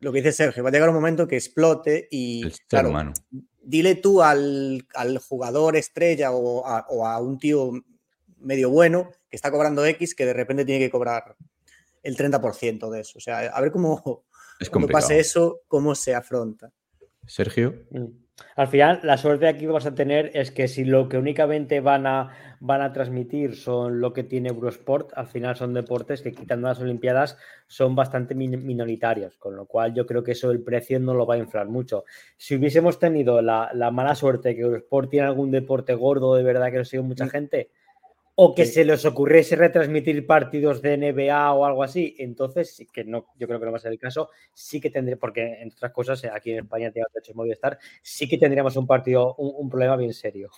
lo que dice Sergio, va a llegar un momento que explote y, claro, dile tú al, jugador estrella o a, o a un tío medio bueno que está cobrando X que de repente tiene que cobrar el 30% de eso. O sea, a ver cómo, cuando pase eso, cómo se afronta. Sergio. Mm. Al final, la suerte aquí que vas a tener es que si lo que únicamente van a, van a transmitir son lo que tiene Eurosport, al final son deportes que quitando las Olimpiadas son bastante minoritarios, con lo cual yo creo que eso el precio no lo va a inflar mucho. Si hubiésemos tenido la, la mala suerte que Eurosport tiene algún deporte gordo de verdad que lo sigue mucha mm. gente, o que se les ocurriese retransmitir partidos de NBA o algo así, entonces, que no, yo creo que no va a ser el caso, sí que tendría, porque en otras cosas, aquí en España tiene hecho Movistar, sí que tendríamos un partido, un, problema bien serio.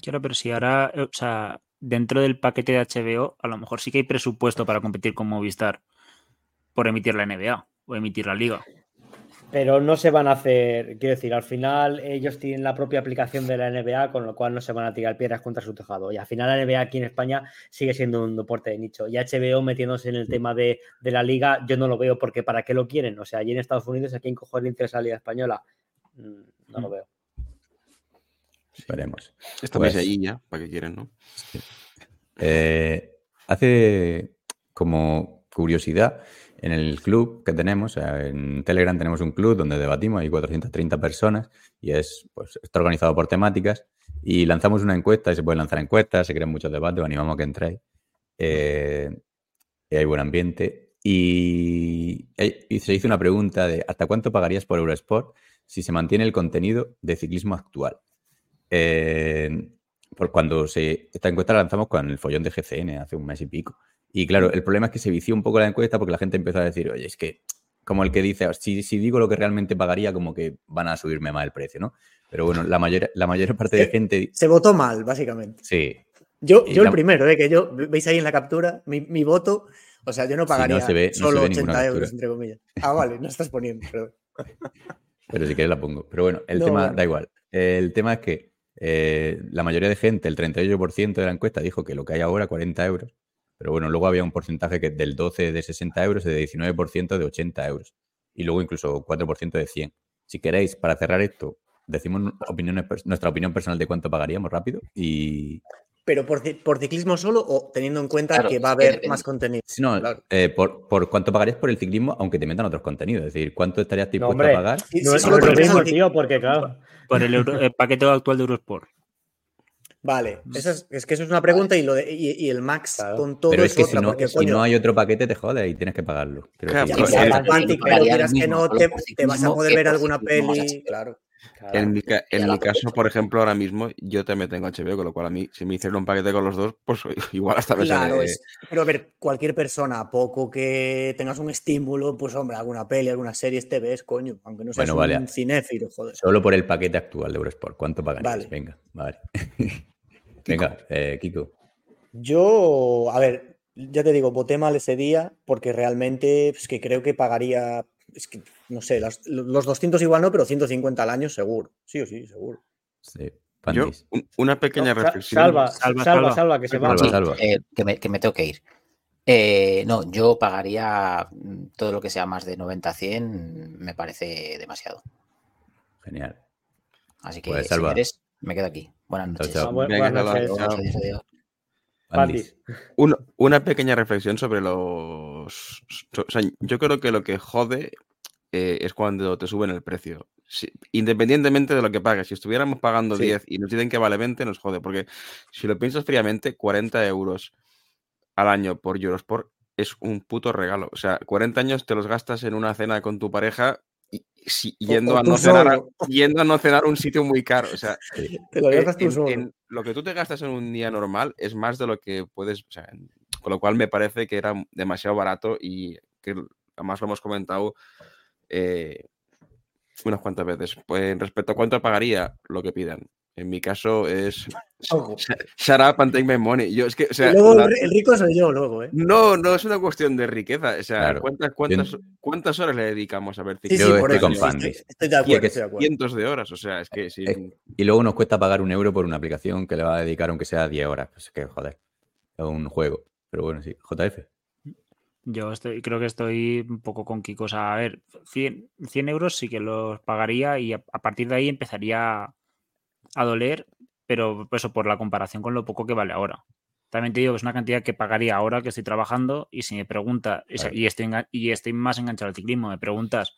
Claro, pero si ahora, o sea, dentro del paquete de HBO, a lo mejor sí que hay presupuesto para competir con Movistar por emitir la NBA o emitir la liga. Pero no se van a hacer, quiero decir, al final ellos tienen la propia aplicación de la NBA, con lo cual no se van a tirar piedras contra su tejado. Y al final la NBA aquí en España sigue siendo un deporte de nicho. Y HBO metiéndose en el tema de, la liga, yo no lo veo porque ¿para qué lo quieren? O sea, allí en Estados Unidos, ¿a quién cojones le interesa la liga española? Mm, no lo veo. Esperemos. Esta pues, ya, ¿para qué quieren, no? Eh, hace como curiosidad, en el club que tenemos, en Telegram tenemos un club donde debatimos, hay 430 personas y es, pues, está organizado por temáticas. Y lanzamos una encuesta y se pueden lanzar encuestas, se crean muchos debates, os animamos a que entréis. Eh, hay buen ambiente. Y, y, se hizo una pregunta de ¿hasta cuánto pagarías por Eurosport si se mantiene el contenido de ciclismo actual? por cuando se, esta encuesta la lanzamos con el follón de GCN hace un mes y pico. Y claro, el problema es que se vició un poco la encuesta porque la gente empezó a decir, oye, es que como el que dice, si, si digo lo que realmente pagaría, como que van a subirme más el precio, ¿no? Pero bueno, la mayor, la mayor parte de gente... Se votó mal, básicamente. Sí. Yo, yo el primero, ¿eh? que yo, veis ahí en la captura, mi, mi voto, o sea, yo no pagaría solo 80 euros, entre comillas. Ah, vale, no estás poniendo, perdón. Pero si quieres la pongo. Pero bueno, el tema da igual. El tema es que eh, la mayoría de gente, el 38% de la encuesta, dijo que lo que hay ahora, 40 euros. Pero bueno, luego había un porcentaje que del 12 de 60 euros y de 19% de 80 euros. Y luego incluso 4% de 100. Si queréis, para cerrar esto, decimos opiniones, nuestra opinión personal de cuánto pagaríamos rápido y... ¿Pero por, por ciclismo solo o teniendo en cuenta que va a haber más contenido? No, eh, por, por, cuánto pagarías por el ciclismo, aunque te metan otros contenidos. Es decir, ¿cuánto estarías dispuesto a pagar? No, es lo mismo, tío, porque claro. Por el, el paquete actual de Eurosport. Vale, es, que eso es una pregunta y, lo de, y, el Max con todo Pero es, que si, no, si no hay otro paquete te jode y tienes que pagarlo. Claro, que, pero quieras que no, te, te vas a poder ver alguna peli. Claro. En, mi, caso, por ejemplo, ahora mismo yo también tengo HBO, con lo cual a mí, si me hicieron un paquete con los dos, pues igual hasta me claro, Pero a ver, cualquier persona, a poco que tengas un estímulo, pues hombre, alguna peli, alguna serie, te ves, coño, aunque no seas un cinéfilo, joder. Solo por el paquete actual de Eurosport, ¿cuánto pagarías? Venga, vale. Venga, eh, Kiko. Yo, a ver, ya te digo, voté mal ese día porque realmente es que creo que pagaría es que, no sé, los 200 igual no, pero 150 al año seguro. Sí o sí, seguro. Sí. Yo, una pequeña reflexión. Salva, salva, salva, que se va. Eh, que, me, que, me, tengo que ir. Eh, no, yo pagaría mm, todo lo que sea más de 90 a 100, me parece demasiado. Genial. Así que, pues, si quieres, me quedo aquí. Buenas noches. Chao, Buenas noches. Una, pequeña reflexión sobre los. yo creo que lo que jode eh, es cuando te suben el precio. independientemente de lo que pagues. Si estuviéramos pagando 10 y nos dicen que vale 20, nos jode. Porque si lo piensas fríamente, 40 euros al año por Eurosport es un puto regalo. O sea, 40 años te los gastas en una cena con tu pareja yendo, a no cenar, yendo a no cenar un sitio muy caro. O sea, lo, eh, lo que tú te gastas en un día normal es más de lo que puedes. con lo cual me parece que era demasiado barato y que además lo hemos comentado eh, unas cuantas veces. Pues respecto a cuánto pagaría lo que pidan. En mi caso es shut up and take my money. Yo, es que, el rico soy yo luego, ¿eh? No, no es una cuestión de riqueza. O sea, ¿cuántas, cuántas, ¿cuántas, horas le dedicamos a ver sí, sí, por estoy, estoy, de acuerdo, Cientos de horas, o sea, es que Y luego nos cuesta pagar un euro por una aplicación que le va a dedicar aunque sea 10 horas. Pues que, joder, es un juego. Pero bueno, sí, JF. Yo estoy, creo que estoy un poco con Kiko. O sea, a ver, 100, 100 euros sí que los pagaría y a, a partir de ahí empezaría a doler, pero eso por la comparación con lo poco que vale ahora. También te digo que es una cantidad que pagaría ahora que estoy trabajando y si me preguntas, y, estoy, y estoy más enganchado al ciclismo, me preguntas,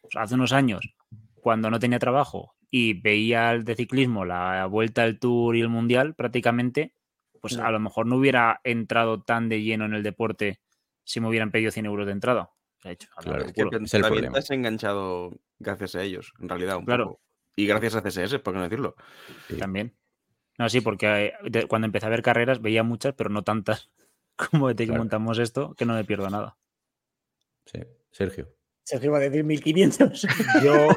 pues, hace unos años, cuando no tenía trabajo y veía el de ciclismo, la vuelta al Tour y el Mundial prácticamente, pues a lo mejor no hubiera entrado tan de lleno en el deporte si me hubieran pedido 100 euros de entrada. Hecho, claro, es que te enganchado gracias a ellos, en realidad. Un claro. Y gracias a CSS, por qué no decirlo. También. No, sí, porque eh, cuando empecé a ver carreras veía muchas, pero no tantas como de que montamos esto, que no me pierdo nada. Sí, Sergio. Sergio va a decir 1500. Yo,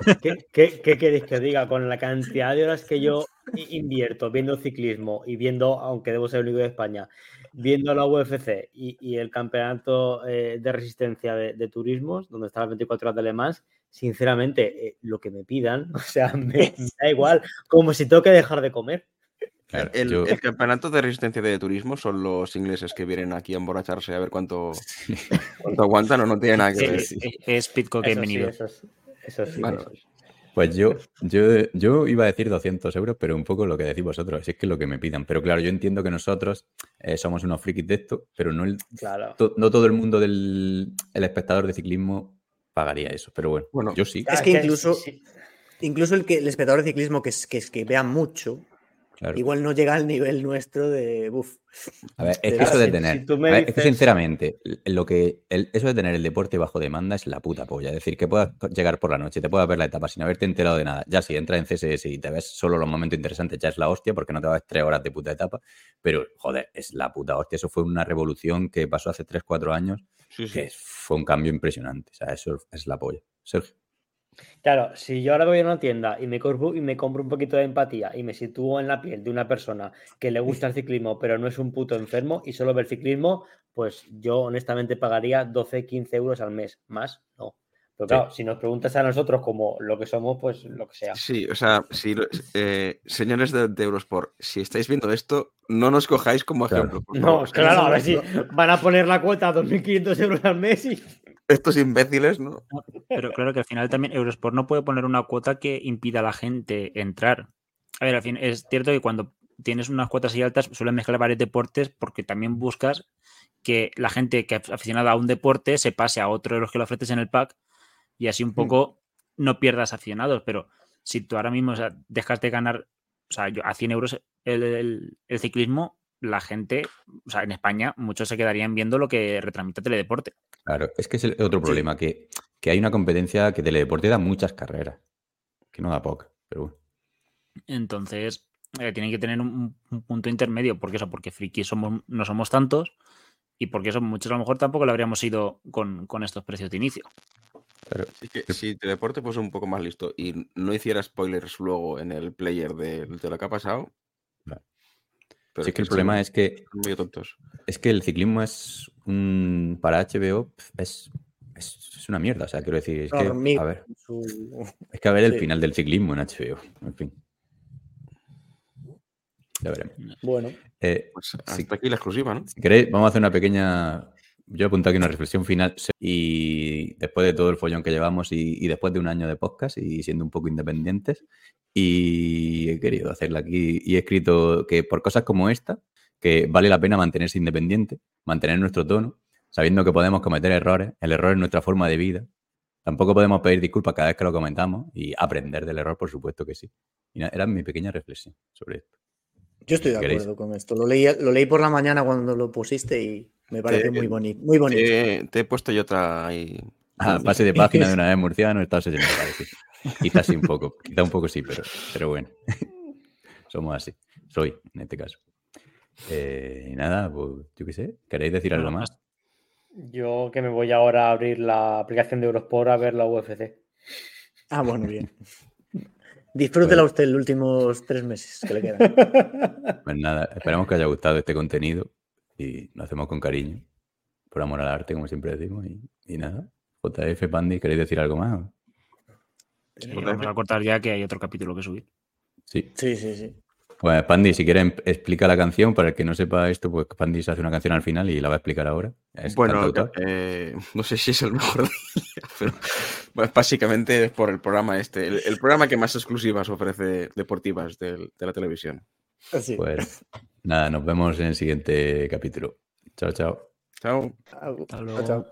¿qué, qué, queréis que diga? Con la cantidad de horas que yo invierto viendo ciclismo y viendo, aunque debo ser el único de España, viendo la UFC y, el campeonato eh, de resistencia de, turismos, donde está las 24 horas de Le sinceramente, eh, lo que me pidan, o sea, me, da igual, como si tengo que dejar de comer. el, campeonato de resistencia de turismo son los ingleses que vienen aquí a emborracharse a ver cuánto, aguantan o no tiene nada que ver. Es, Pitcock bienvenido. Eso sí, Pues yo, yo, yo iba a decir 200 euros, pero un poco lo que decís vosotros, es que es lo que me pidan. Pero claro, yo entiendo que nosotros eh, somos unos frikis de esto, pero no, el, no todo el mundo del el espectador de ciclismo pagaría eso. Pero bueno, yo sí. Es que incluso, incluso el, que, el espectador de ciclismo que, que, que vea mucho, Igual no llega al nivel nuestro de buf. A ver, es que eso de tener. es que sinceramente, lo que eso de tener el deporte bajo demanda es la puta polla. Es decir, que puedas llegar por la noche, te puedas ver la etapa sin haberte enterado de nada. Ya si entras en CSS y te ves solo los momentos interesantes, ya es la hostia, porque no te vas tres horas de puta etapa. Pero, joder, es la puta hostia. Eso fue una revolución que pasó hace 3, 4 años. Que fue un cambio impresionante. O sea, eso es la polla. Sergio. Claro, si yo ahora voy a una tienda y me, compro, y me compro un poquito de empatía y me sitúo en la piel de una persona que le gusta el ciclismo, pero no es un puto enfermo y solo ve el ciclismo, pues yo honestamente pagaría 12, 15 euros al mes. Más, no. Pero claro, si nos preguntas a nosotros como lo que somos, pues lo que sea. Sí, o sea, si, eh, señores de, Eurosport, si estáis viendo esto, no nos cojáis como ejemplo. No, claro, a ver si van a poner la cuota a 2.500 euros al mes y estos imbéciles, ¿no? Pero claro que al final también Eurosport no puede poner una cuota que impida a la gente entrar. A ver, al fin, es cierto que cuando tienes unas cuotas así altas suelen mezclar varios deportes porque también buscas que la gente que es aficionada a un deporte se pase a otro de los que lo ofreces en el pack y así un mm. poco no pierdas aficionados. Pero si tú ahora mismo dejas de ganar o sea, a 100 euros el, el ciclismo, la gente, o sea, en España, muchos se quedarían viendo lo que retransmite Teledeporte. Claro, es que es el otro problema, que, hay una competencia que Teledeporte da muchas carreras, que no da poca, pero bueno. Entonces, eh, tienen que tener un, punto intermedio, porque eso, porque friki somos, no somos tantos y porque eso muchos a lo mejor tampoco lo habríamos ido con, estos precios de inicio. Pero que si Teledeporte fuese un poco más listo y no hiciera spoilers luego en el player de, lo que ha pasado, sí, que el problema es que. Es que el ciclismo es un. Para HBO es, es, una mierda. O sea, quiero decir. Es que, a ver. Es que a ver el final del ciclismo en HBO. En fin. Ya veremos. Bueno. Eh, pues hasta aquí la exclusiva, ¿no? Si queréis, vamos a hacer una pequeña. Yo he apuntado aquí una reflexión final y después de todo el follón que llevamos y, y después de un año de podcast y siendo un poco independientes, y he querido hacerla aquí y he escrito que por cosas como esta, que vale la pena mantenerse independiente, mantener nuestro tono, sabiendo que podemos cometer errores, el error es nuestra forma de vida. Tampoco podemos pedir disculpas cada vez que lo comentamos y aprender del error, por supuesto que sí. Y era mi pequeña reflexión sobre esto. Yo estoy de acuerdo con esto. Lo leí, lo leí por la mañana cuando lo pusiste y me parece muy bonito. Muy bonito. Te, he puesto yo otra ahí. Ah, pase de página de una vez murciano, estás me parece. Quizás sí un poco, quizá un poco sí, pero, pero bueno. Somos así. Soy, en este caso. Eh, y nada, pues yo qué sé. ¿Queréis decir algo más? Yo que me voy ahora a abrir la aplicación de Eurosport a ver la UFC. Ah, bueno, bien. Disfrútela usted los últimos tres meses que le quedan. Pues nada, esperamos que haya gustado este contenido y lo hacemos con cariño, por amor al arte, como siempre decimos. Y, y nada, JF Pandi, ¿queréis decir algo más? vamos a cortar ya que hay otro capítulo que subir. Sí. Sí, sí, sí. Pues Pandi, si quieres explica la canción, para el que no sepa esto, pues Pandi se hace una canción al final y la va a explicar ahora. bueno, eh, no sé si es el mejor pero pues básicamente es por el programa este, el, programa que más exclusivas ofrece deportivas de, la televisión. Así. Pues nada, nos vemos en el siguiente capítulo. Chao, chao. Chao. chao. chao.